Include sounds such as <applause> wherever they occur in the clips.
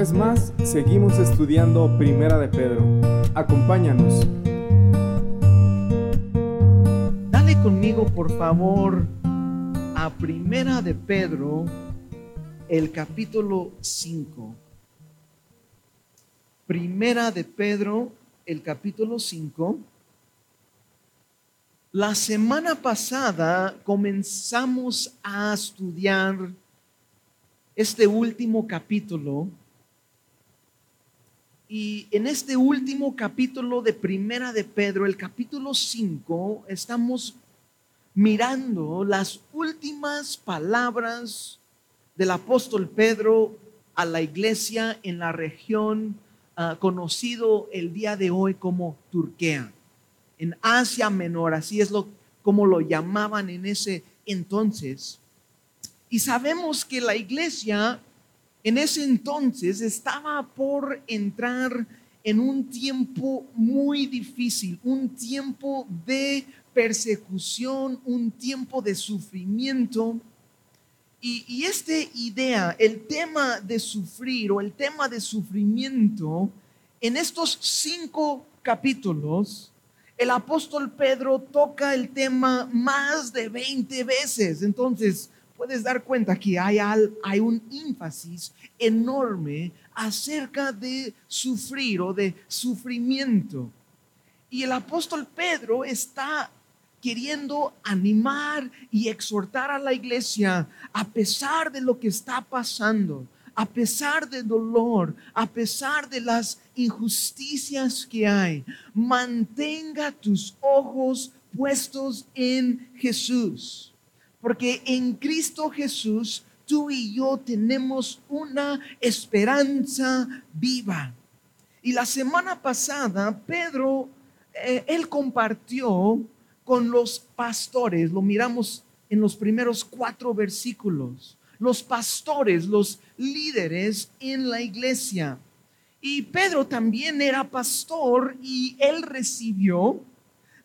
vez más, seguimos estudiando Primera de Pedro. Acompáñanos. Dale conmigo, por favor, a Primera de Pedro, el capítulo 5. Primera de Pedro, el capítulo 5. La semana pasada comenzamos a estudiar este último capítulo. Y en este último capítulo de Primera de Pedro, el capítulo 5, estamos mirando las últimas palabras del apóstol Pedro a la iglesia en la región uh, conocido el día de hoy como Turquía, en Asia Menor, así es lo como lo llamaban en ese entonces. Y sabemos que la iglesia en ese entonces estaba por entrar en un tiempo muy difícil, un tiempo de persecución, un tiempo de sufrimiento. Y, y esta idea, el tema de sufrir o el tema de sufrimiento, en estos cinco capítulos, el apóstol Pedro toca el tema más de 20 veces. Entonces, puedes dar cuenta que hay, un énfasis enorme acerca de sufrir o de sufrimiento. Y el apóstol Pedro está queriendo animar y exhortar a la iglesia a pesar de lo que está pasando, a pesar del dolor, a pesar de las injusticias que hay. Mantenga tus ojos puestos en Jesús porque en Cristo Jesús tú y yo tenemos una esperanza viva. Y la semana pasada, Pedro, eh, él compartió con los pastores, lo miramos en los primeros cuatro versículos, los pastores, los líderes en la iglesia. Y Pedro también era pastor y él recibió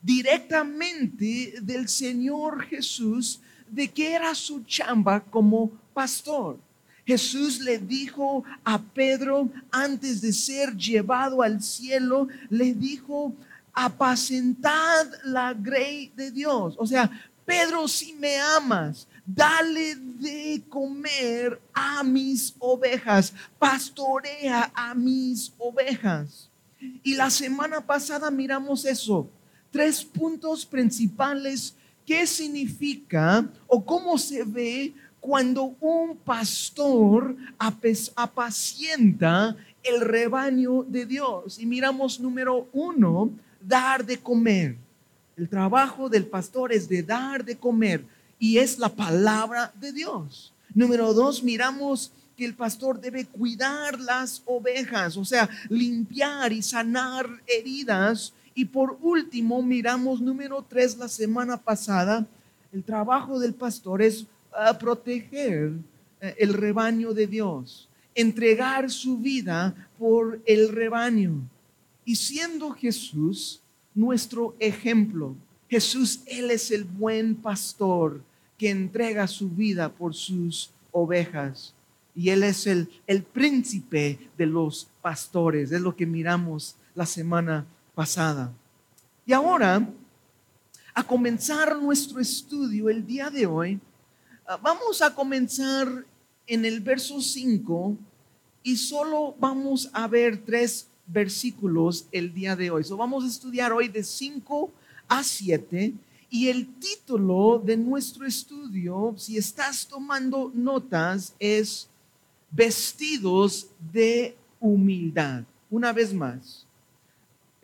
directamente del Señor Jesús de qué era su chamba como pastor. Jesús le dijo a Pedro antes de ser llevado al cielo, le dijo, apacentad la grey de Dios. O sea, Pedro, si me amas, dale de comer a mis ovejas, pastorea a mis ovejas. Y la semana pasada miramos eso, tres puntos principales qué significa o cómo se ve cuando un pastor apacienta el rebaño de Dios. Y miramos número uno, dar de comer. El trabajo del pastor es de dar de comer y es la palabra de Dios. Número dos, miramos que el pastor debe cuidar las ovejas, o sea, limpiar y sanar heridas y por último, miramos número tres la semana pasada, el trabajo del pastor es ah, proteger eh, el rebaño de Dios, entregar su vida por el rebaño. Y siendo Jesús nuestro ejemplo, Jesús, Él es el buen pastor que entrega su vida por sus ovejas. Y Él es el, el príncipe de los pastores, es lo que miramos la semana pasada. Y ahora, a comenzar nuestro estudio el día de hoy, ah, vamos a comenzar en el verso 5 y solo vamos a ver tres versículos el día de hoy. So, vamos a estudiar hoy de 5 a 7 y el título de nuestro estudio, si estás tomando notas, es Vestidos de humildad. Una vez más,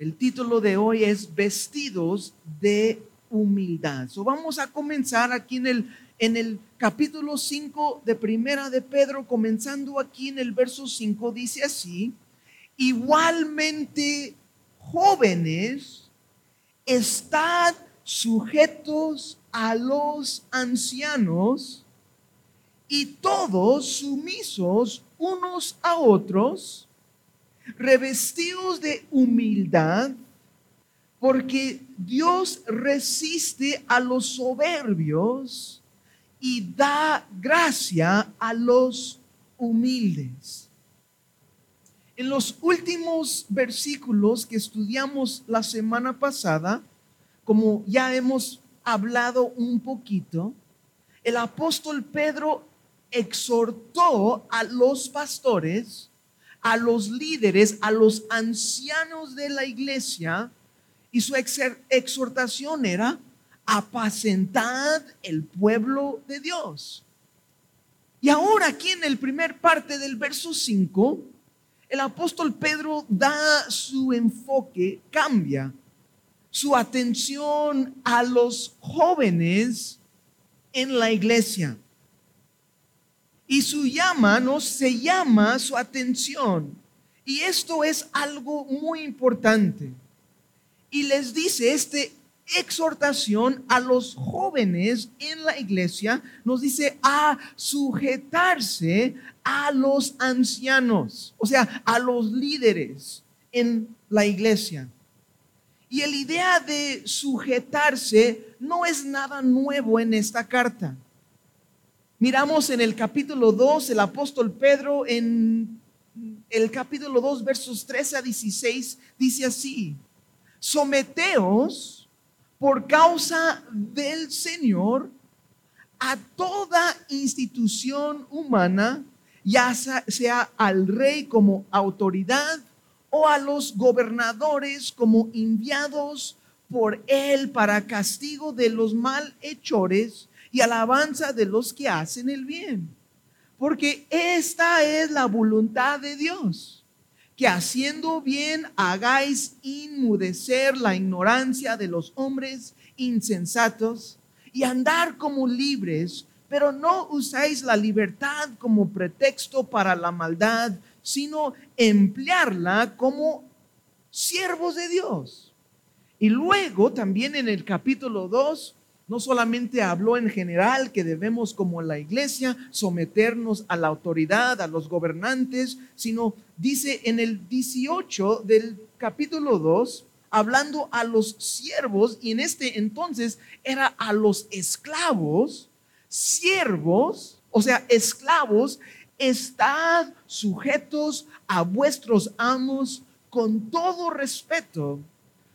el título de hoy es Vestidos de humildad. So vamos a comenzar aquí en el, en el capítulo 5 de Primera de Pedro, comenzando aquí en el verso 5, dice así, igualmente jóvenes, estad sujetos a los ancianos y todos sumisos unos a otros revestidos de humildad, porque Dios resiste a los soberbios y da gracia a los humildes. En los últimos versículos que estudiamos la semana pasada, como ya hemos hablado un poquito, el apóstol Pedro exhortó a los pastores, a los líderes, a los ancianos de la iglesia, y su exhortación era, apacentad el pueblo de Dios. Y ahora aquí en el primer parte del verso 5, el apóstol Pedro da su enfoque, cambia su atención a los jóvenes en la iglesia. Y su llama, ¿no? Se llama su atención. Y esto es algo muy importante. Y les dice este exhortación a los jóvenes en la iglesia, nos dice a sujetarse a los ancianos, o sea, a los líderes en la iglesia. Y la idea de sujetarse no es nada nuevo en esta carta. Miramos en el capítulo 2, el apóstol Pedro en el capítulo 2, versos 13 a 16, dice así, someteos por causa del Señor a toda institución humana, ya sea al rey como autoridad o a los gobernadores como enviados por él para castigo de los malhechores y alabanza de los que hacen el bien. Porque esta es la voluntad de Dios, que haciendo bien hagáis inmudecer la ignorancia de los hombres insensatos y andar como libres, pero no usáis la libertad como pretexto para la maldad, sino emplearla como siervos de Dios. Y luego también en el capítulo 2, no solamente habló en general que debemos como la iglesia someternos a la autoridad, a los gobernantes, sino dice en el 18 del capítulo 2, hablando a los siervos, y en este entonces era a los esclavos, siervos, o sea, esclavos estad sujetos a vuestros amos con todo respeto,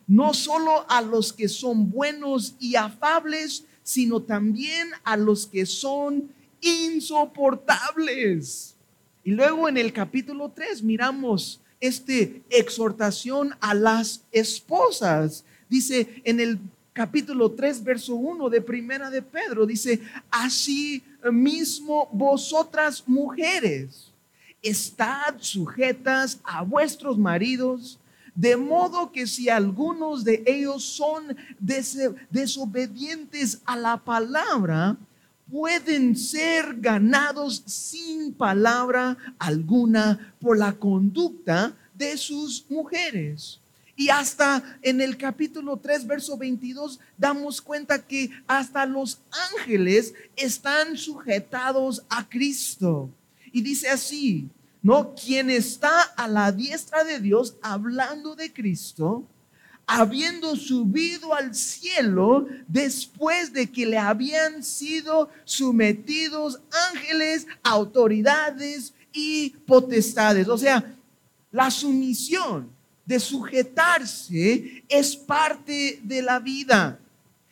no solo a los que son buenos y afables, sino también a los que son insoportables. Y luego en el capítulo 3 miramos esta exhortación a las esposas. Dice en el capítulo 3, verso 1 de Primera de Pedro, dice, así mismo vosotras mujeres, estad sujetas a vuestros maridos, de modo que si algunos de ellos son desobedientes a la palabra, pueden ser ganados sin palabra alguna por la conducta de sus mujeres. Y hasta en el capítulo 3, verso 22, damos cuenta que hasta los ángeles están sujetados a Cristo. Y dice así, ¿no? Quien está a la diestra de Dios hablando de Cristo, habiendo subido al cielo después de que le habían sido sometidos ángeles, autoridades y potestades. O sea, la sumisión de sujetarse es parte de la vida.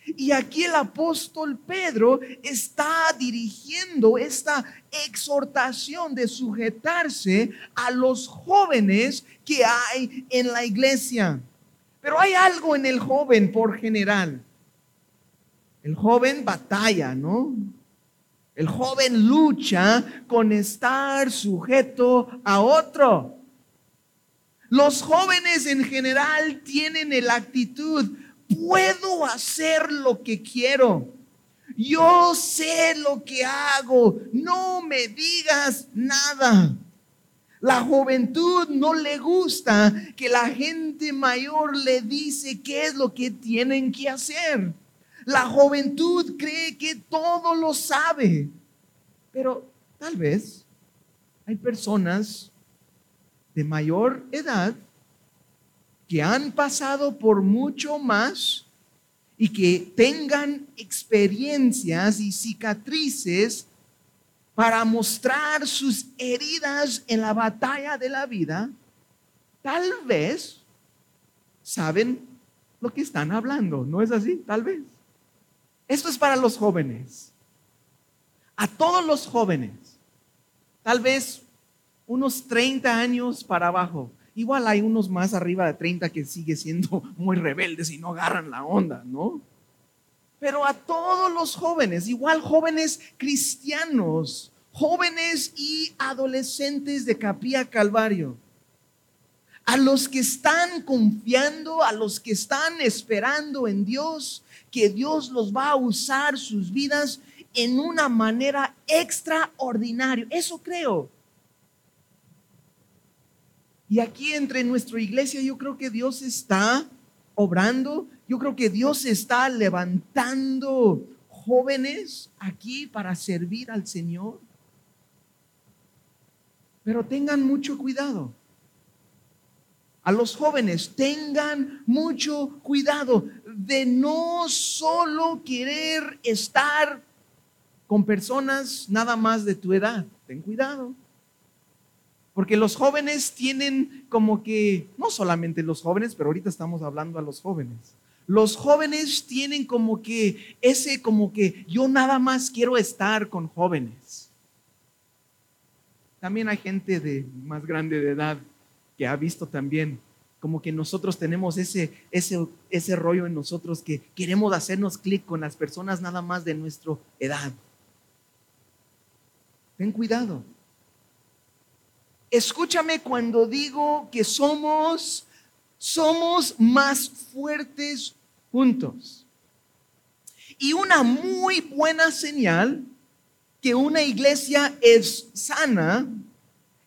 Y aquí el apóstol Pedro está dirigiendo esta exhortación de sujetarse a los jóvenes que hay en la iglesia. Pero hay algo en el joven por general. El joven batalla, ¿no? El joven lucha con estar sujeto a otro. Los jóvenes en general tienen la actitud, puedo hacer lo que quiero. Yo sé lo que hago, no me digas nada. La juventud no le gusta que la gente mayor le dice qué es lo que tienen que hacer. La juventud cree que todo lo sabe. Pero tal vez hay personas de mayor edad que han pasado por mucho más y que tengan experiencias y cicatrices para mostrar sus heridas en la batalla de la vida tal vez saben lo que están hablando. ¿No es así? Tal vez. Esto es para los jóvenes. A todos los jóvenes. Tal vez unos 30 años para abajo. Igual hay unos más arriba de 30 que sigue siendo <laughs> muy rebeldes y no agarran la onda, ¿no? Pero a todos los jóvenes, igual jóvenes cristianos, jóvenes y adolescentes de Capilla Calvario, a los que están confiando, a los que están esperando en Dios, que Dios los va a usar sus vidas en una manera extraordinaria. Eso creo. Y aquí entre nuestra iglesia yo creo que Dios está obrando, yo creo que Dios está levantando jóvenes aquí para servir al Señor. Pero tengan mucho cuidado. A los jóvenes, tengan mucho cuidado de no solo querer estar con personas nada más de tu edad. Ten cuidado. Porque los jóvenes tienen como que, no solamente los jóvenes, pero ahorita estamos hablando a los jóvenes. Los jóvenes tienen como que ese, como que yo nada más quiero estar con jóvenes. También hay gente de más grande de edad que ha visto también como que nosotros tenemos ese, ese, ese rollo en nosotros que queremos hacernos clic con las personas nada más de nuestra edad. Ten cuidado. Escúchame cuando digo que somos, somos más fuertes juntos. Y una muy buena señal que una iglesia es sana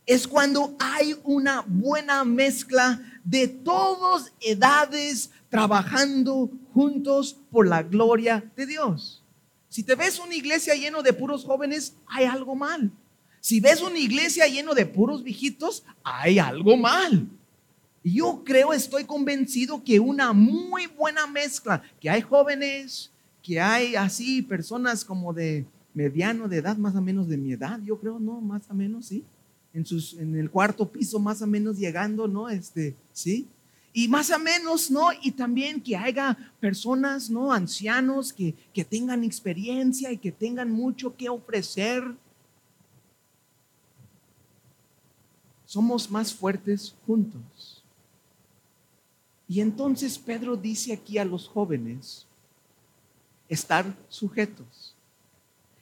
es cuando hay una buena mezcla de todas edades trabajando juntos por la gloria de Dios. Si te ves una iglesia lleno de puros jóvenes, hay algo mal. Si ves una iglesia lleno de puros viejitos, hay algo mal. Yo creo, estoy convencido que una muy buena mezcla, que hay jóvenes, que hay así personas como de mediano de edad, más o menos de mi edad, yo creo, no, más o menos, sí en, sus, en el cuarto piso más o menos llegando, ¿no? Este, ¿sí? Y más o menos, ¿no? Y también que haya personas, ¿no? Ancianos que, que tengan experiencia y que tengan mucho que ofrecer. Somos más fuertes juntos. Y entonces Pedro dice aquí a los jóvenes, estar sujetos.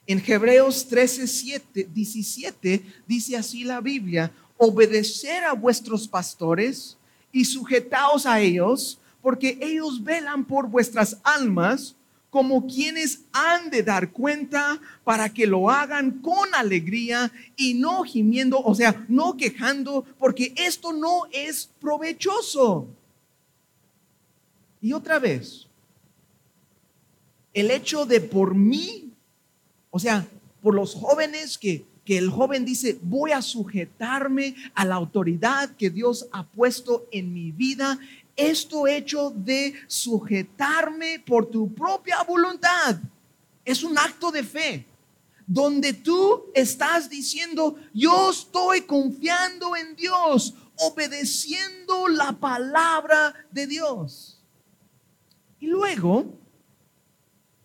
En Hebreos 13, 7, 17 dice así la Biblia, obedecer a vuestros pastores y sujetaos a ellos, porque ellos velan por vuestras almas como quienes han de dar cuenta para que lo hagan con alegría y no gimiendo, o sea, no quejando, porque esto no es provechoso. Y otra vez, el hecho de por mí o sea, por los jóvenes que, que el joven dice, voy a sujetarme a la autoridad que Dios ha puesto en mi vida. Esto hecho de sujetarme por tu propia voluntad es un acto de fe donde tú estás diciendo, yo estoy confiando en Dios, obedeciendo la palabra de Dios. Y luego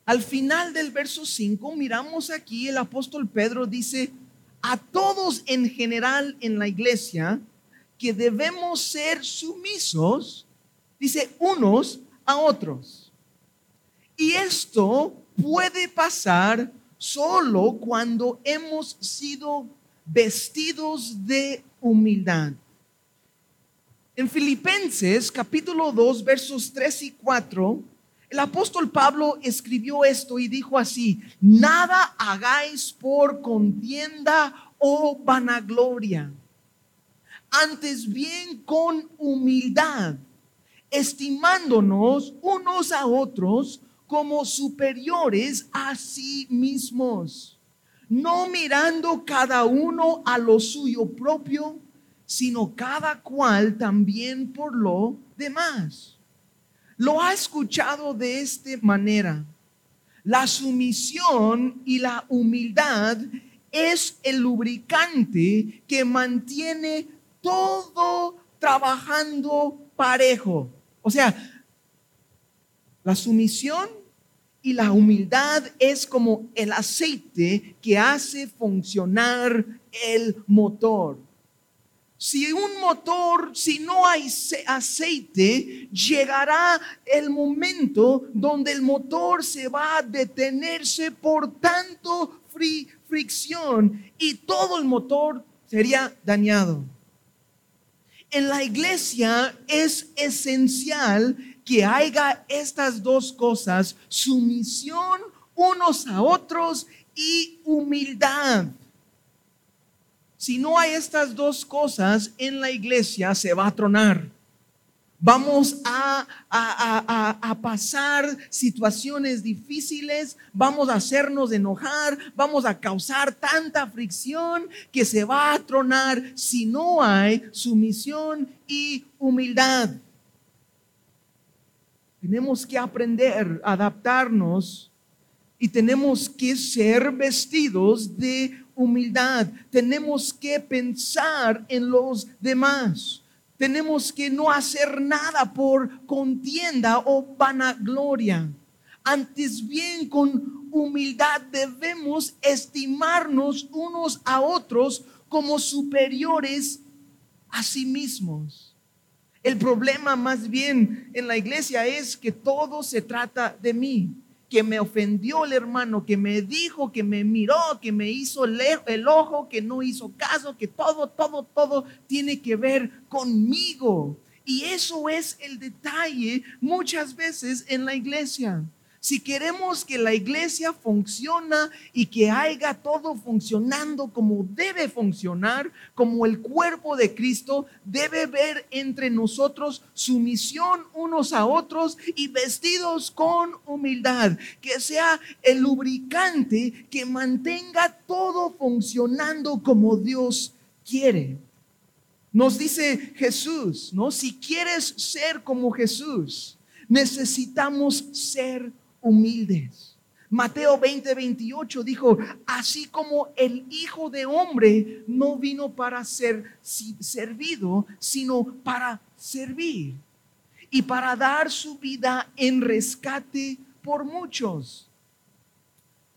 al final del verso 5 miramos aquí el apóstol Pedro dice a todos en general en la iglesia que debemos ser sumisos, dice unos a otros. Y esto puede pasar solo cuando hemos sido vestidos de humildad. En Filipenses capítulo 2 versos 3 y 4 el apóstol Pablo escribió esto y dijo así, nada hagáis por contienda o vanagloria, antes bien con humildad, estimándonos unos a otros como superiores a sí mismos, no mirando cada uno a lo suyo propio, sino cada cual también por lo demás lo ha escuchado de esta manera. La sumisión y la humildad es el lubricante que mantiene todo trabajando parejo. O sea, la sumisión y la humildad es como el aceite que hace funcionar el motor. Si un motor, si no hay aceite, llegará el momento donde el motor se va a detenerse por tanto fricción y todo el motor sería dañado. En la iglesia es esencial que haya estas dos cosas, sumisión unos a otros y humildad. Si no hay estas dos cosas en la iglesia, se va a tronar. Vamos a, a, pasar situaciones difíciles, vamos a hacernos enojar, vamos a causar tanta fricción que se va a tronar si no hay sumisión y humildad. Tenemos que aprender a adaptarnos y tenemos que ser vestidos de humildad. Tenemos que pensar en los demás. Tenemos que no hacer nada por contienda o vanagloria. Antes bien, con humildad debemos estimarnos unos a otros como superiores a sí mismos. El problema más bien en la iglesia es que todo se trata de mí que me ofendió el hermano, que me dijo, que me miró, que me hizo el ojo, que no hizo caso, que todo, todo, todo tiene que ver conmigo. Y eso es el detalle muchas veces en la iglesia. Si queremos que la iglesia funcione y que haya todo funcionando como debe funcionar, como el cuerpo de Cristo, debe ver entre nosotros sumisión unos a otros y vestidos con humildad, que sea el lubricante que mantenga todo funcionando como Dios quiere. Nos dice Jesús, ¿no? Si quieres ser como Jesús, necesitamos ser humildes. Mateo 20, 28 dijo, así como el Hijo de Hombre no vino para ser servido, sino para servir y para dar su vida en rescate por muchos.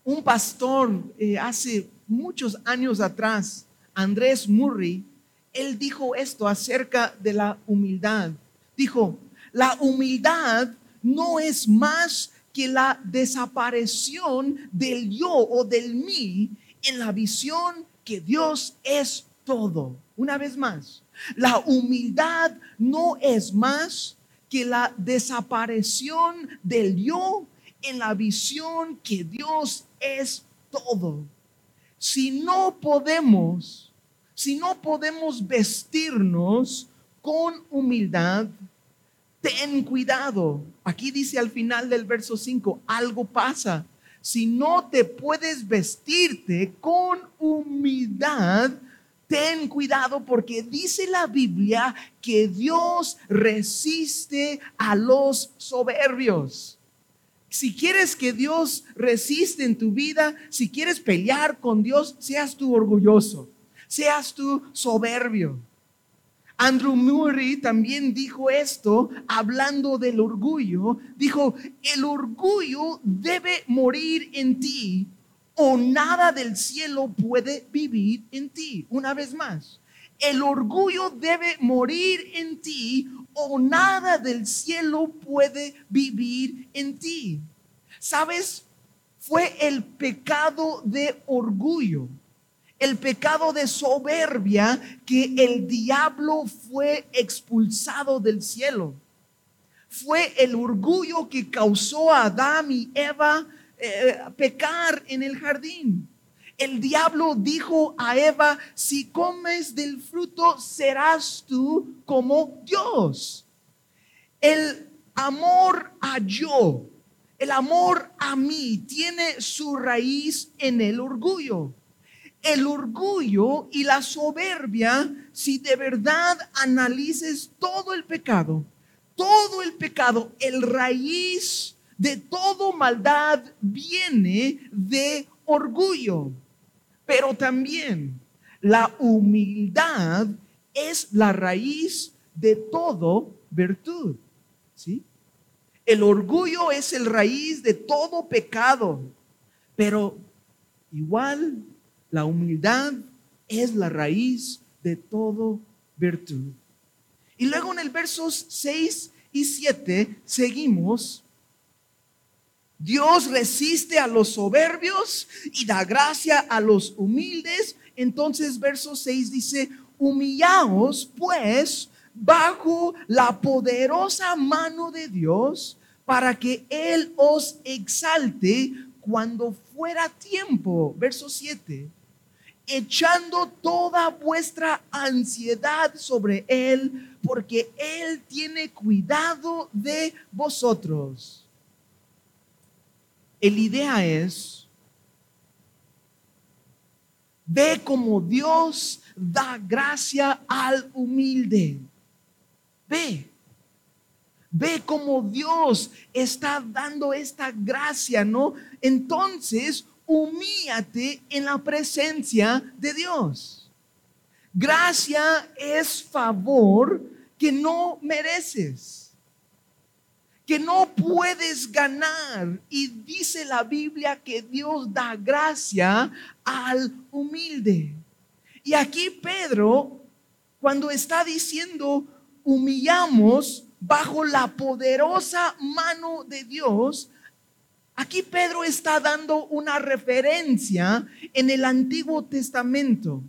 Un pastor eh, hace muchos años atrás, Andrés Murray, él dijo esto acerca de la humildad. Dijo, la humildad no es más que la desaparición del yo o del mí en la visión que Dios es todo. Una vez más, la humildad no es más que la desaparición del yo en la visión que Dios es todo. Si no podemos, si no podemos vestirnos con humildad, ten cuidado. Aquí dice al final del verso 5, algo pasa. Si no te puedes vestirte con humildad, ten cuidado porque dice la Biblia que Dios resiste a los soberbios. Si quieres que Dios resiste en tu vida, si quieres pelear con Dios, seas tú orgulloso, seas tú soberbio. Andrew Murray también dijo esto hablando del orgullo. Dijo, el orgullo debe morir en ti o nada del cielo puede vivir en ti. Una vez más, el orgullo debe morir en ti o nada del cielo puede vivir en ti. ¿Sabes? Fue el pecado de orgullo el pecado de soberbia que el diablo fue expulsado del cielo. Fue el orgullo que causó a Adán y Eva eh, pecar en el jardín. El diablo dijo a Eva, si comes del fruto serás tú como Dios. El amor a yo, el amor a mí tiene su raíz en el orgullo el orgullo y la soberbia, si de verdad analices todo el pecado, todo el pecado, el raíz de todo maldad viene de orgullo. Pero también la humildad es la raíz de todo virtud. ¿Sí? El orgullo es el raíz de todo pecado, pero igual la humildad es la raíz de todo virtud. Y luego en el versos 6 y 7 seguimos. Dios resiste a los soberbios y da gracia a los humildes. Entonces verso 6 dice, humillaos pues bajo la poderosa mano de Dios para que Él os exalte cuando fuera tiempo. Verso 7 echando toda vuestra ansiedad sobre Él, porque Él tiene cuidado de vosotros. El idea es, ve como Dios da gracia al humilde. Ve. Ve como Dios está dando esta gracia, ¿no? Entonces, humíate en la presencia de Dios. Gracia es favor que no mereces, que no puedes ganar. Y dice la Biblia que Dios da gracia al humilde. Y aquí Pedro, cuando está diciendo, humillamos bajo la poderosa mano de Dios, Aquí Pedro está dando una referencia en el Antiguo Testamento.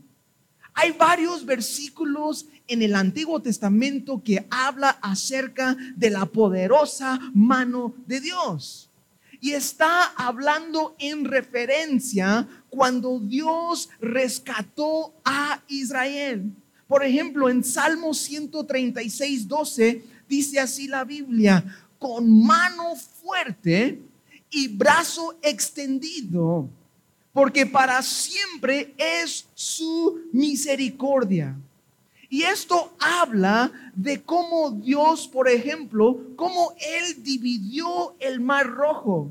Hay varios versículos en el Antiguo Testamento que habla acerca de la poderosa mano de Dios. Y está hablando en referencia cuando Dios rescató a Israel. Por ejemplo, en Salmo 136, 12 dice así la Biblia, con mano fuerte y brazo extendido, porque para siempre es su misericordia. Y esto habla de cómo Dios, por ejemplo, cómo Él dividió el mar rojo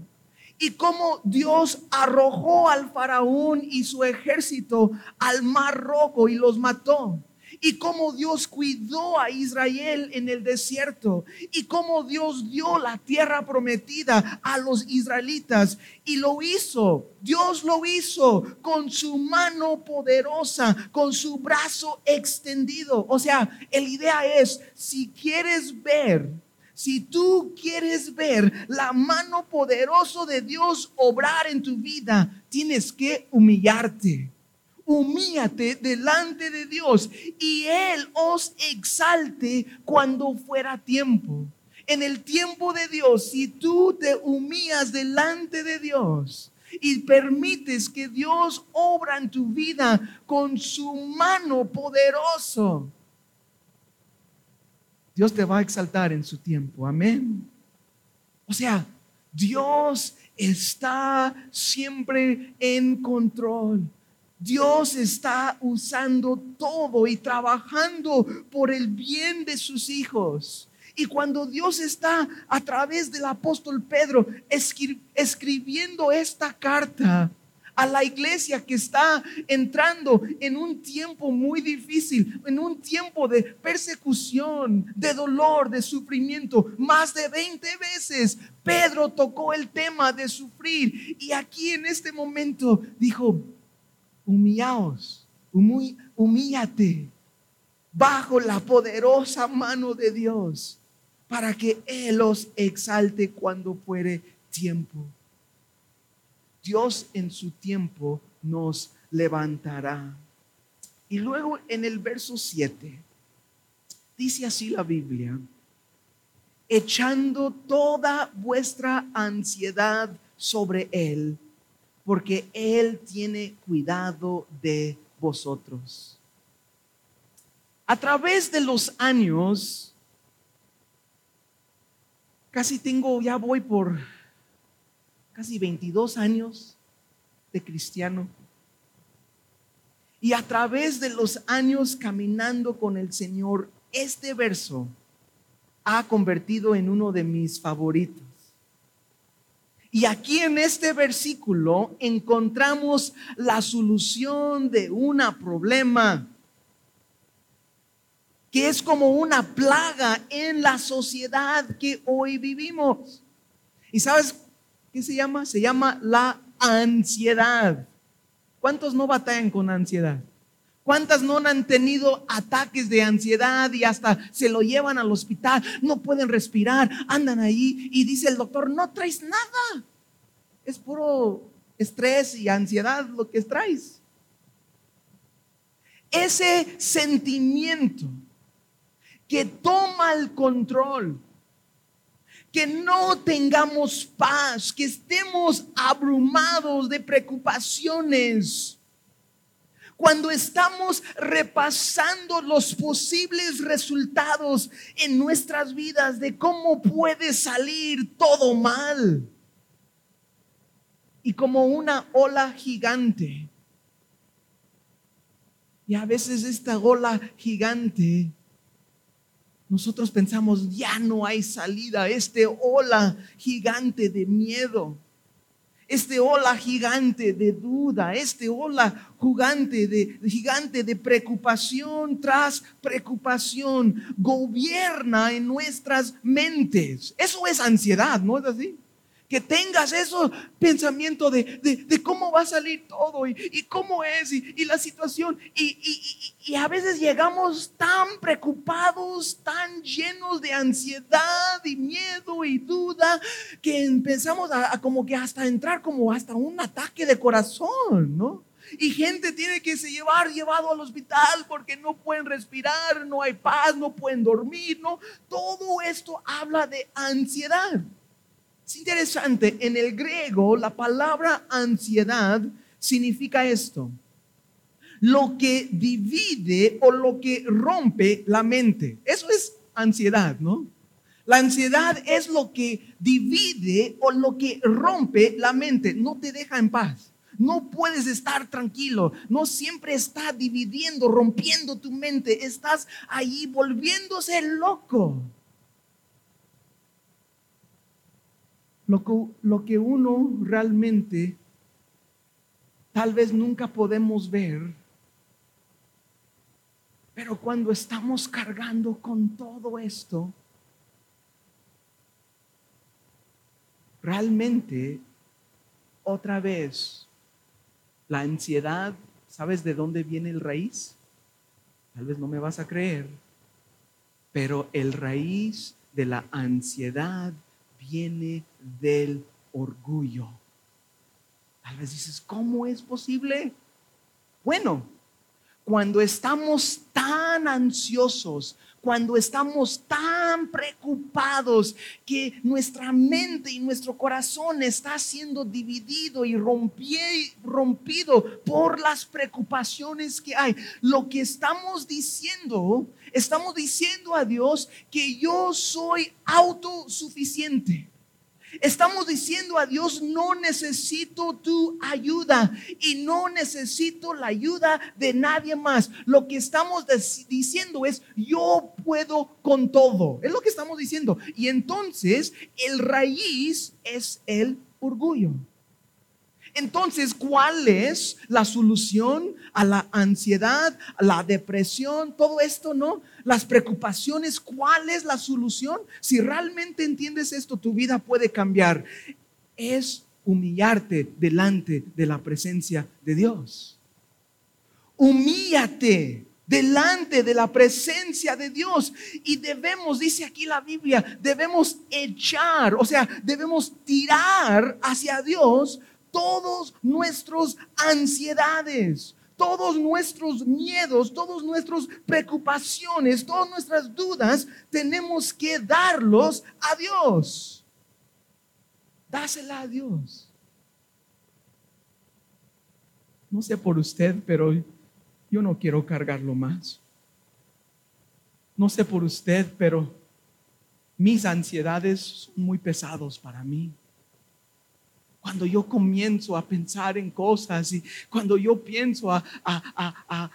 y cómo Dios arrojó al faraón y su ejército al mar rojo y los mató y cómo Dios cuidó a Israel en el desierto y cómo Dios dio la tierra prometida a los israelitas y lo hizo. Dios lo hizo con su mano poderosa, con su brazo extendido. O sea, la idea es, si quieres ver si tú quieres ver la mano poderosa de Dios obrar en tu vida, tienes que humillarte humíate delante de Dios y Él os exalte cuando fuera tiempo. En el tiempo de Dios, si tú te humillas delante de Dios y permites que Dios obra en tu vida con su mano poderoso, Dios te va a exaltar en su tiempo. Amén. O sea, Dios está siempre en control. Dios está usando todo y trabajando por el bien de sus hijos. Y cuando Dios está a través del apóstol Pedro escribiendo esta carta a la iglesia que está entrando en un tiempo muy difícil, en un tiempo de persecución, de dolor, de sufrimiento, más de 20 veces Pedro tocó el tema de sufrir y aquí en este momento dijo, humillaos, bajo la poderosa mano de Dios para que Él os exalte cuando fuere tiempo. Dios en su tiempo nos levantará. Y luego en el verso 7 dice así la Biblia, echando toda vuestra ansiedad sobre Él porque Él tiene cuidado de vosotros. A través de los años, casi tengo, ya voy por casi 22 años de cristiano. Y a través de los años caminando con el Señor, este verso ha convertido en uno de mis favoritos. Y aquí en este versículo encontramos la solución de un problema que es como una plaga en la sociedad que hoy vivimos. ¿Y sabes qué se llama? Se llama la ansiedad. ¿Cuántos no batallan con ansiedad? ¿Cuántas no han tenido ataques de ansiedad y hasta se lo llevan al hospital? No pueden respirar, andan ahí y dice el doctor, no traes nada. Es puro estrés y ansiedad lo que traes. Ese sentimiento que toma el control, que no tengamos paz, que estemos abrumados de preocupaciones. Cuando estamos repasando los posibles resultados en nuestras vidas de cómo puede salir todo mal. Y como una ola gigante. Y a veces esta ola gigante nosotros pensamos, ya no hay salida, este ola gigante de miedo, este ola gigante de duda, este ola gigante de, gigante de preocupación tras preocupación, gobierna en nuestras mentes. Eso es ansiedad, ¿no es así? Que tengas esos pensamiento de, cómo va a salir todo y, cómo es y, la situación. Y, a veces llegamos tan preocupados, tan llenos de ansiedad y miedo y duda, que empezamos a, como que hasta entrar como hasta un ataque de corazón, ¿no? Y gente tiene que se llevar llevado al hospital porque no pueden respirar, no hay paz, no pueden dormir, ¿no? Todo esto habla de ansiedad. Es interesante, en el griego la palabra ansiedad significa esto, lo que divide o lo que rompe la mente. Eso es ansiedad, ¿no? La ansiedad es lo que divide o lo que rompe la mente, no te deja en paz. No puedes estar tranquilo, no siempre está dividiendo, rompiendo tu mente, estás ahí volviéndose loco. Lo que, uno realmente tal vez nunca podemos ver, pero cuando estamos cargando con todo esto, realmente, otra vez, la ansiedad, ¿sabes de dónde viene el raíz? Tal vez no me vas a creer, pero el raíz de la ansiedad viene del orgullo. Tal vez dices, ¿cómo es posible? Bueno, cuando estamos tan ansiosos, cuando estamos tan preocupados que nuestra mente y nuestro corazón está siendo dividido y rompido por las preocupaciones que hay, lo que estamos diciendo, estamos diciendo a Dios que yo soy autosuficiente. Estamos diciendo a Dios, no necesito tu ayuda y no necesito la ayuda de nadie más. Lo que estamos diciendo es, yo puedo con todo. Es lo que estamos diciendo. Y entonces el raíz es el orgullo. Entonces, ¿cuál es la solución a la ansiedad, a la depresión, todo esto, no? Las preocupaciones, ¿cuál es la solución? Si realmente entiendes esto, tu vida puede cambiar. Es humillarte delante de la presencia de Dios. Humíllate delante de la presencia de Dios. Y debemos, dice aquí la Biblia, debemos echar, o sea, debemos tirar hacia Dios todos nuestros ansiedades, todos nuestros miedos, todas nuestras preocupaciones, todas nuestras dudas, tenemos que darlos a Dios. Dásela a Dios. No sé por usted, pero yo no quiero cargarlo más. No sé por usted, pero mis ansiedades son muy pesados para mí cuando yo comienzo a pensar en cosas y cuando yo pienso a, a,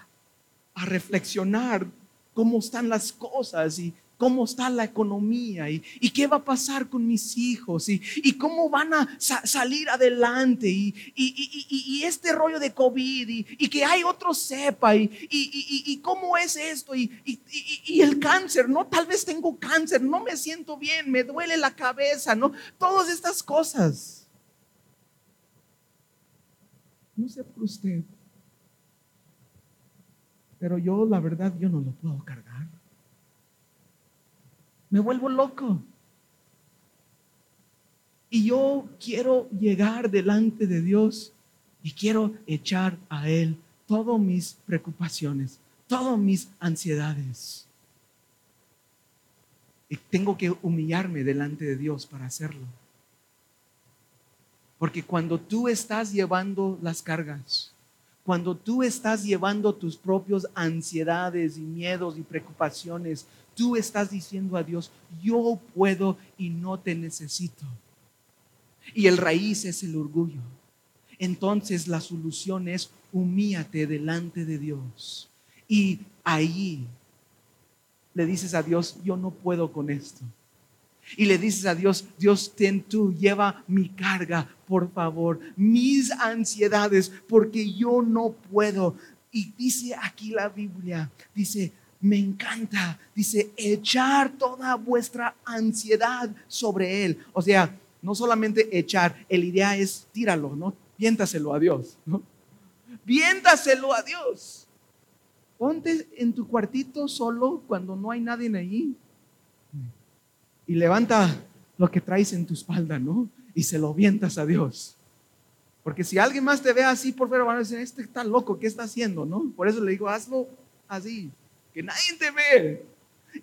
reflexionar cómo están las cosas y cómo está la economía y, qué va a pasar con mis hijos y, cómo van a salir adelante y, este rollo de COVID y, que hay otro cepa y, cómo es esto y, el cáncer, ¿no? Tal vez tengo cáncer, no me siento bien, me duele la cabeza, ¿no? Todas estas cosas. No sé por usted, pero yo la verdad yo no lo puedo cargar. Me vuelvo loco. Y yo quiero llegar delante de Dios y quiero echar a Él todas mis preocupaciones, todas mis ansiedades. Y tengo que humillarme delante de Dios para hacerlo. Porque cuando tú estás llevando las cargas, cuando tú estás llevando tus propias ansiedades y miedos y preocupaciones, tú estás diciendo a Dios, yo puedo y no te necesito. Y el raíz es el orgullo. Entonces la solución es humíate delante de Dios. Y ahí le dices a Dios, yo no puedo con esto. Y le dices a Dios, Dios, ten tú, lleva mi carga, por favor, mis ansiedades, porque yo no puedo. Y dice aquí la Biblia, dice, me encanta, dice, echar toda vuestra ansiedad sobre Él. O sea, no solamente echar, el idea es tíralo, ¿no? Viéntaselo a Dios, ¿no? Viéntaselo a Dios. Ponte en tu cuartito solo cuando no hay nadie allí y levanta lo que traes en tu espalda, ¿no? Y se lo vientas a Dios. Porque si alguien más te ve así por fuera, van a decir, este está loco, ¿qué está haciendo? ¿No? Por eso le digo, hazlo así, que nadie te ve.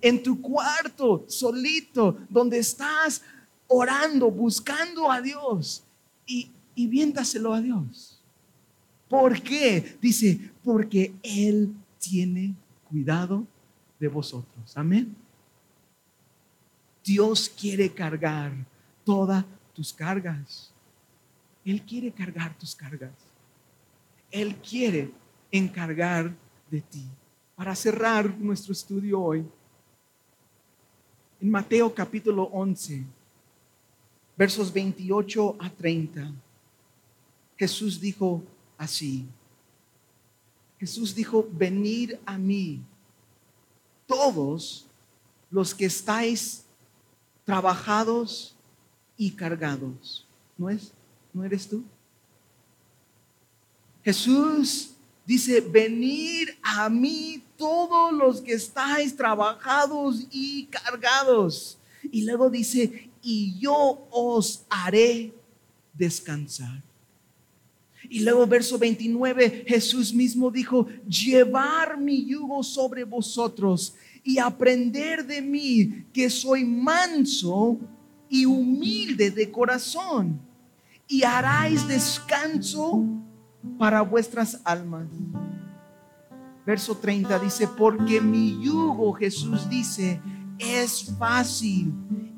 En tu cuarto, solito, donde estás orando, buscando a Dios. Y, y viéntaselo a Dios. ¿Por qué? Dice, porque Él tiene cuidado de vosotros. Amén. Dios quiere cargar todas tus cargas. Él quiere cargar tus cargas. Él quiere encargar de ti. Para cerrar nuestro estudio hoy, en Mateo capítulo 11, versos 28 a 30, Jesús dijo así. Jesús dijo, venid a mí todos los que estáis trabajados y cargados. ¿No es? ¿No eres tú? Jesús dice, venir a mí todos los que estáis trabajados y cargados. Y luego dice, y yo os haré descansar. Y luego verso 29, Jesús mismo dijo, llevar mi yugo sobre vosotros y aprender de mí que soy manso y humilde de corazón y haráis descanso para vuestras almas. Verso 30 dice, porque mi yugo, Jesús dice, es fácil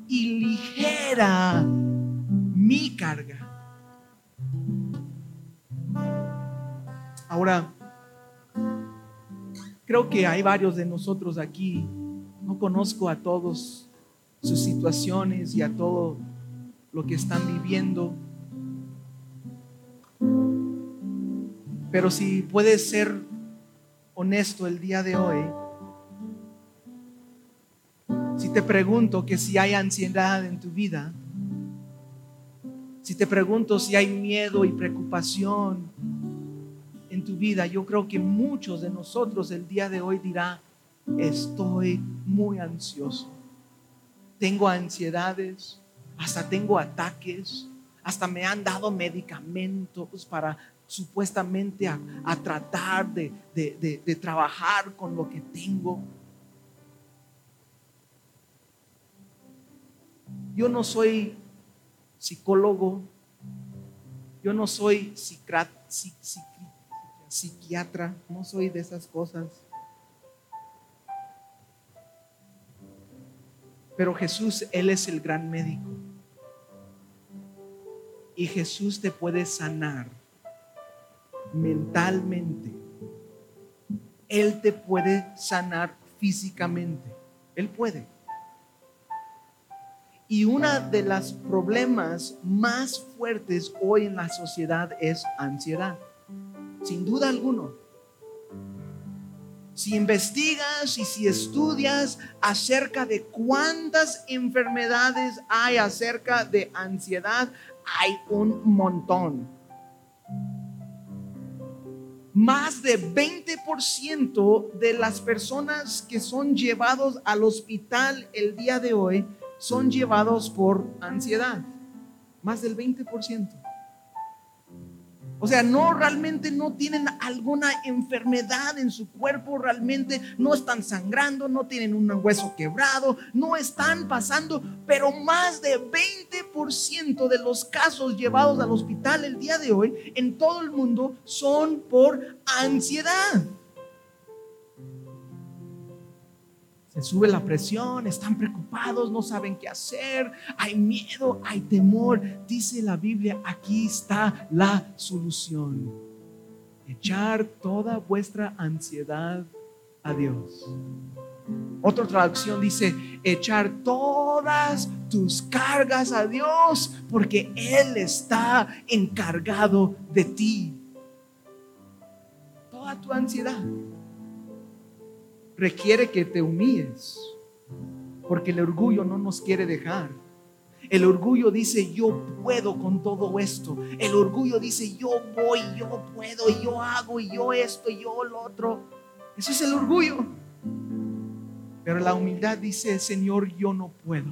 y ligera mi carga. Ahora, Creo que hay varios de nosotros aquí, no conozco a todos sus situaciones y a todo lo que están viviendo. Pero si puedes ser honesto el día de hoy, si te pregunto que si hay ansiedad en tu vida, si te pregunto si hay miedo y preocupación tu vida, yo creo que muchos de nosotros el día de hoy dirá, estoy muy ansioso. Tengo ansiedades, hasta tengo ataques, hasta me han dado medicamentos para supuestamente a, tratar de, de trabajar con lo que tengo. Yo no soy psicólogo, yo no soy psiquiatra, psiquiatra, no soy de esas cosas. Pero Jesús, Él es el gran médico. Y Jesús te puede sanar mentalmente. Él te puede sanar físicamente. Él puede. Y uno de los problemas más fuertes hoy en la sociedad es ansiedad. Sin duda alguno. Si investigas y si estudias acerca de cuántas enfermedades hay acerca de ansiedad, hay un montón. Más de 20% de las personas que son llevados al hospital el día de hoy son llevados por ansiedad. Más del 20%. O sea, no realmente no tienen alguna enfermedad en su cuerpo, realmente no están sangrando, no tienen un hueso quebrado, no están pasando, pero más de 20% de los casos llevados al hospital el día de hoy en todo el mundo son por ansiedad. Sube la presión, están preocupados, no saben qué hacer, hay miedo, hay temor. Dice la Biblia, aquí está la solución. Echar toda vuestra ansiedad a Dios. Otra traducción dice, echar todas tus cargas a Dios porque Él está encargado de ti. Toda tu ansiedad requiere que te humilles, porque el orgullo no nos quiere dejar. El orgullo dice, yo puedo con todo esto. El orgullo dice, yo voy, yo puedo, yo hago, yo esto, yo lo otro. Eso es el orgullo. Pero la humildad dice, Señor, yo no puedo.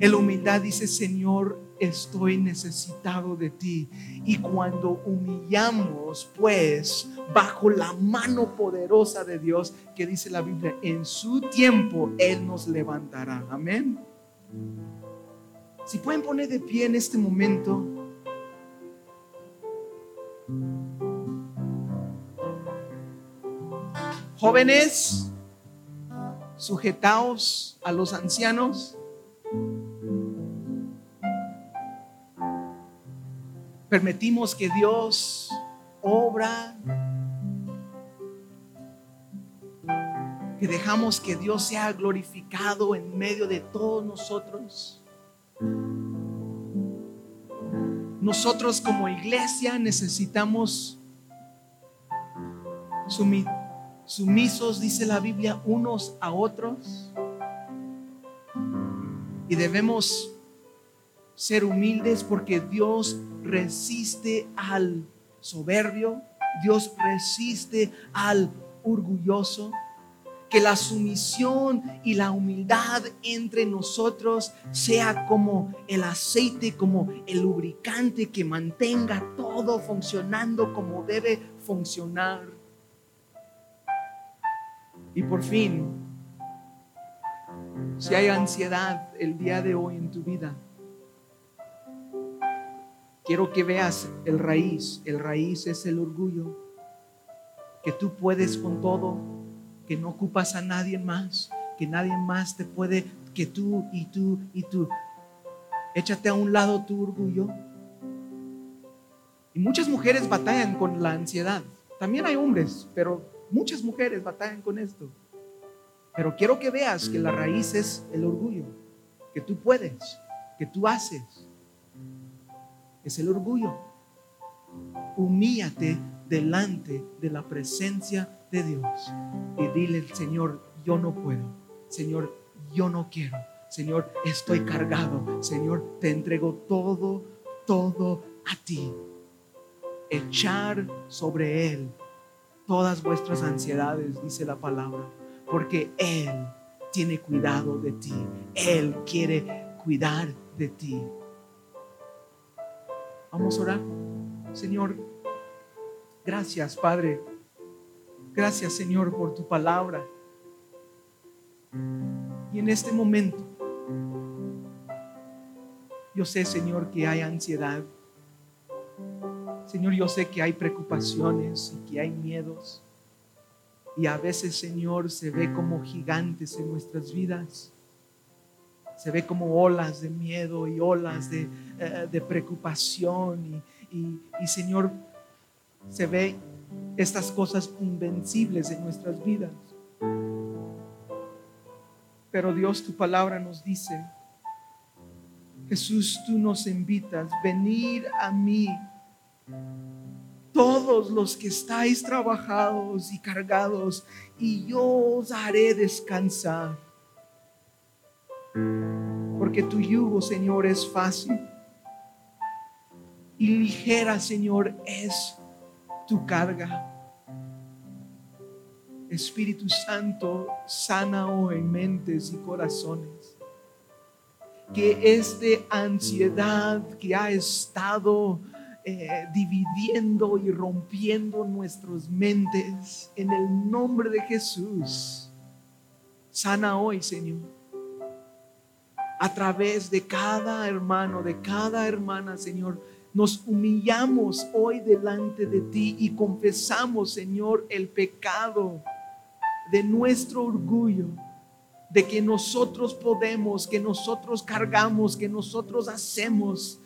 La humildad dice, Señor, estoy necesitado de ti. Y cuando humillamos, pues, bajo la mano poderosa de Dios, que dice la Biblia, en su tiempo Él nos levantará. Amén. Si pueden poner de pie en este momento. Jóvenes, sujetaos a los ancianos. Permitimos que Dios obra, que dejamos que Dios sea glorificado en medio de todos nosotros. Nosotros como iglesia necesitamos sumisos, dice la Biblia, unos a otros. Y debemos ser humildes porque Dios resiste al soberbio, Dios resiste al orgulloso. Que la sumisión y la humildad entre nosotros sea como el aceite, como el lubricante que mantenga todo funcionando como debe funcionar. Y por fin, si hay ansiedad el día de hoy en tu vida, Quiero que veas el raíz. El raíz es el orgullo. Que tú puedes con todo, que no ocupas a nadie más, que nadie más te puede, que tú y tú y tú. Échate a un lado tu orgullo. Y muchas mujeres batallan con la ansiedad. También hay hombres, pero muchas mujeres batallan con esto. Pero quiero que veas que la raíz es el orgullo, que tú puedes, que tú haces, es el orgullo. Humíllate delante de la presencia de Dios y dile, Señor, yo no puedo. Señor, yo no quiero. Señor, estoy cargado. Señor, te entrego todo, todo a ti. Echar sobre Él todas vuestras ansiedades, dice la palabra, porque Él tiene cuidado de ti. Él quiere cuidar de ti. Vamos a orar. Señor, gracias Padre. Gracias Señor por tu palabra. Y en este momento, yo sé Señor que hay ansiedad. Señor, yo sé que hay preocupaciones y que hay miedos. Y a veces, Señor, se ve como gigantes en nuestras vidas. Se ve como olas de miedo y olas de, eh, de preocupación y, y Señor, se ve estas cosas invencibles en nuestras vidas. Pero Dios, tu palabra nos dice Jesús, tú nos invitas, venir a mí, todos los que estáis trabajados y cargados, y yo os haré descansar. Porque tu yugo, Señor, es fácil. Y ligera, Señor, es tu carga. Espíritu Santo, sana hoy mentes y corazones. Que esta ansiedad que ha estado eh, dividiendo y rompiendo nuestras mentes, en el nombre de Jesús, sana hoy, Señor. A través de cada hermano, de cada hermana, Señor, nos humillamos hoy delante de ti y confesamos, Señor, el pecado de nuestro orgullo, de que nosotros podemos, que nosotros cargamos, que nosotros hacemos.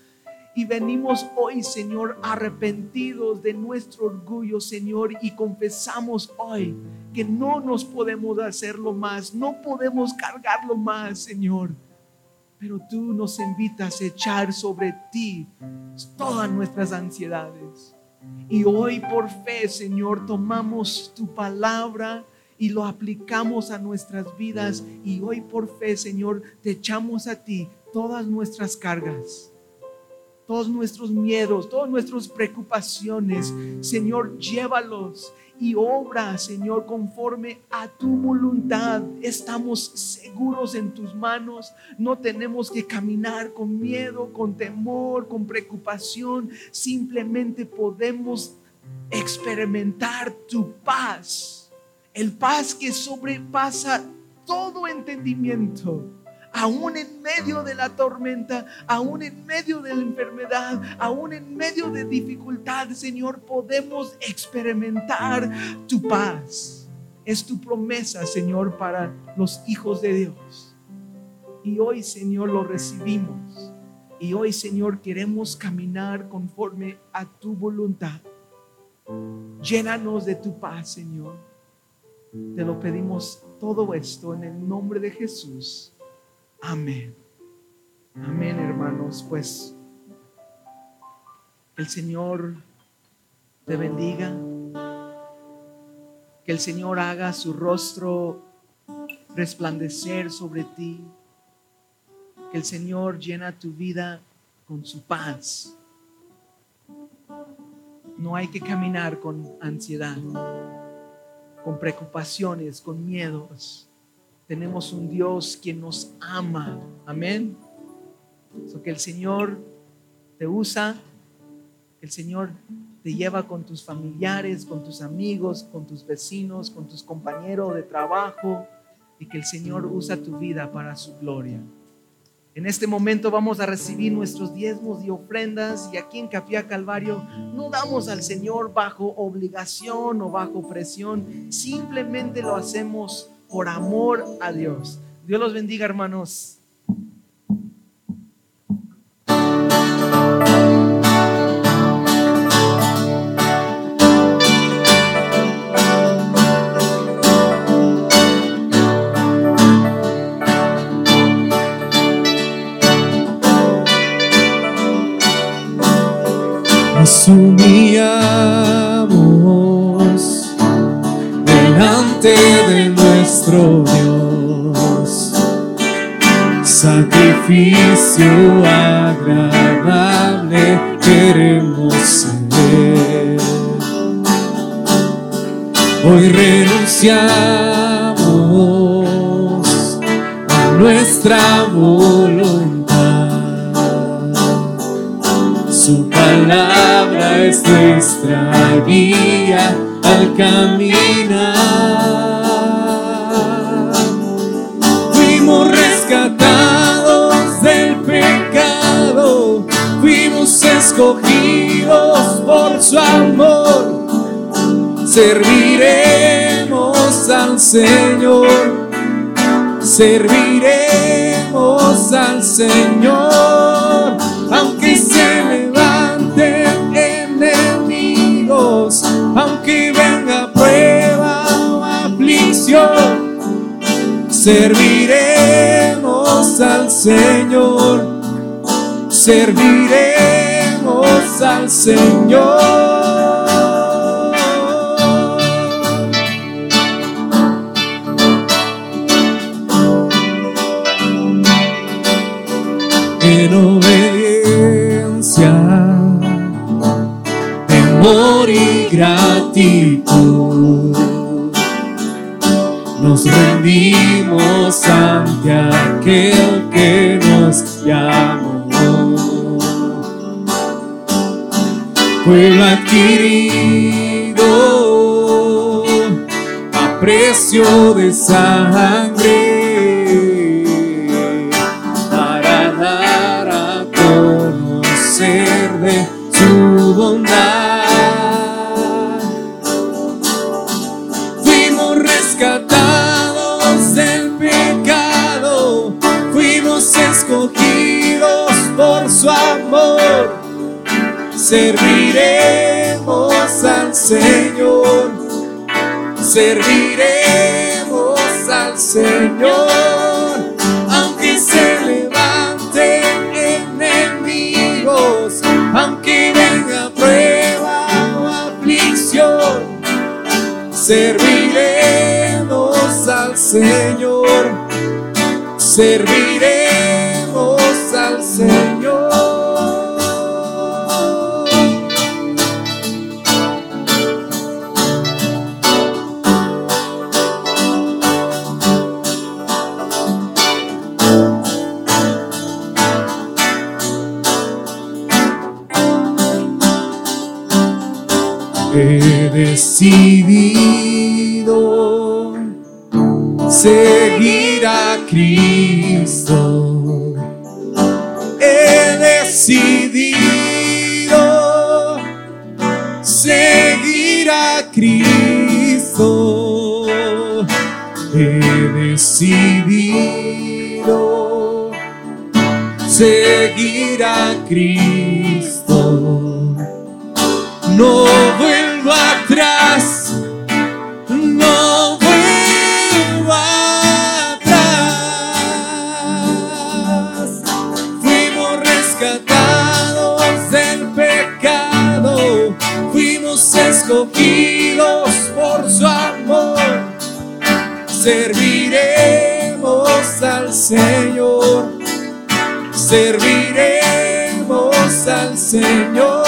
Y venimos hoy, Señor, arrepentidos de nuestro orgullo, Señor, y confesamos hoy que no nos podemos hacerlo más, no podemos cargarlo más, Señor. Pero tú nos invitas a echar sobre ti todas nuestras ansiedades. Y hoy por fe, Señor, tomamos tu palabra y lo aplicamos a nuestras vidas. Y hoy por fe, Señor, te echamos a ti todas nuestras cargas, todos nuestros miedos, todas nuestras preocupaciones. Señor, llévalos y obra, Señor, conforme a tu voluntad. Estamos seguros en tus manos. No tenemos que caminar con miedo, con temor, con preocupación. Simplemente podemos experimentar tu paz el paz que sobrepasa todo entendimiento. Aún en medio de la tormenta, aún en medio de la enfermedad, aún en medio de dificultad, Señor, podemos experimentar tu paz. Es tu promesa, Señor, para los hijos de Dios. Y hoy, Señor, lo recibimos. Y hoy, Señor, queremos caminar conforme a tu voluntad. Llénanos de tu paz, Señor. Te lo pedimos todo esto en el nombre de Jesús. Amén. Amén, hermanos. Pues el Señor te bendiga. Que el Señor haga su rostro resplandecer sobre ti. Que el Señor llena tu vida con su paz. No hay que caminar con ansiedad con preocupaciones, con miedos. Tenemos un Dios que nos ama. Amén. So que el Señor te usa, el Señor te lleva con tus familiares, con tus amigos, con tus vecinos, con tus compañeros de trabajo y que el Señor usa tu vida para su gloria. En este momento vamos a recibir nuestros diezmos y ofrendas y aquí en Capilla Calvario no damos al Señor bajo obligación o bajo presión, simplemente lo hacemos por amor a Dios. Dios los bendiga hermanos. Renunciamos a nuestra voluntad su palabra es nuestra guía al caminar. Fuimos rescatados del pecado, fuimos escogidos por su amor. Al Señor, serviremos al Señor, aunque se aunque venga prueba o aflicción, serviremos al Señor, serviremos al Señor. Nos rendimos ante aquel que nos llamó. Pueblo adquirido a precio de sangre serviremos al Señor, serviremos al Señor, aunque se levanten enemigos, aunque venga prueba o aflicción, serviremos al Señor, serviremos al Señor. Decidido seguir a Cristo. He decidido seguir a Cristo. He decidido seguir a Cristo no vuelvo atrás, no vuelvo atrás. Fuimos rescatados del pecado, fuimos escogidos por su amor. Serviremos al Señor, serviremos al Señor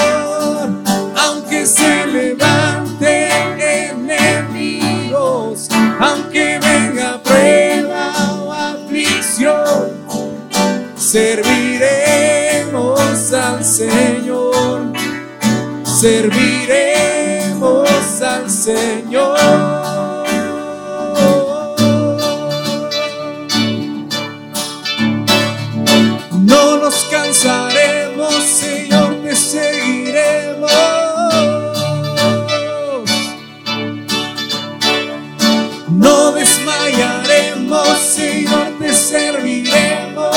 aunque se levanten aunque venga prueba o aflicción, serviremos al Señor, serviremos al Señor. serviremos.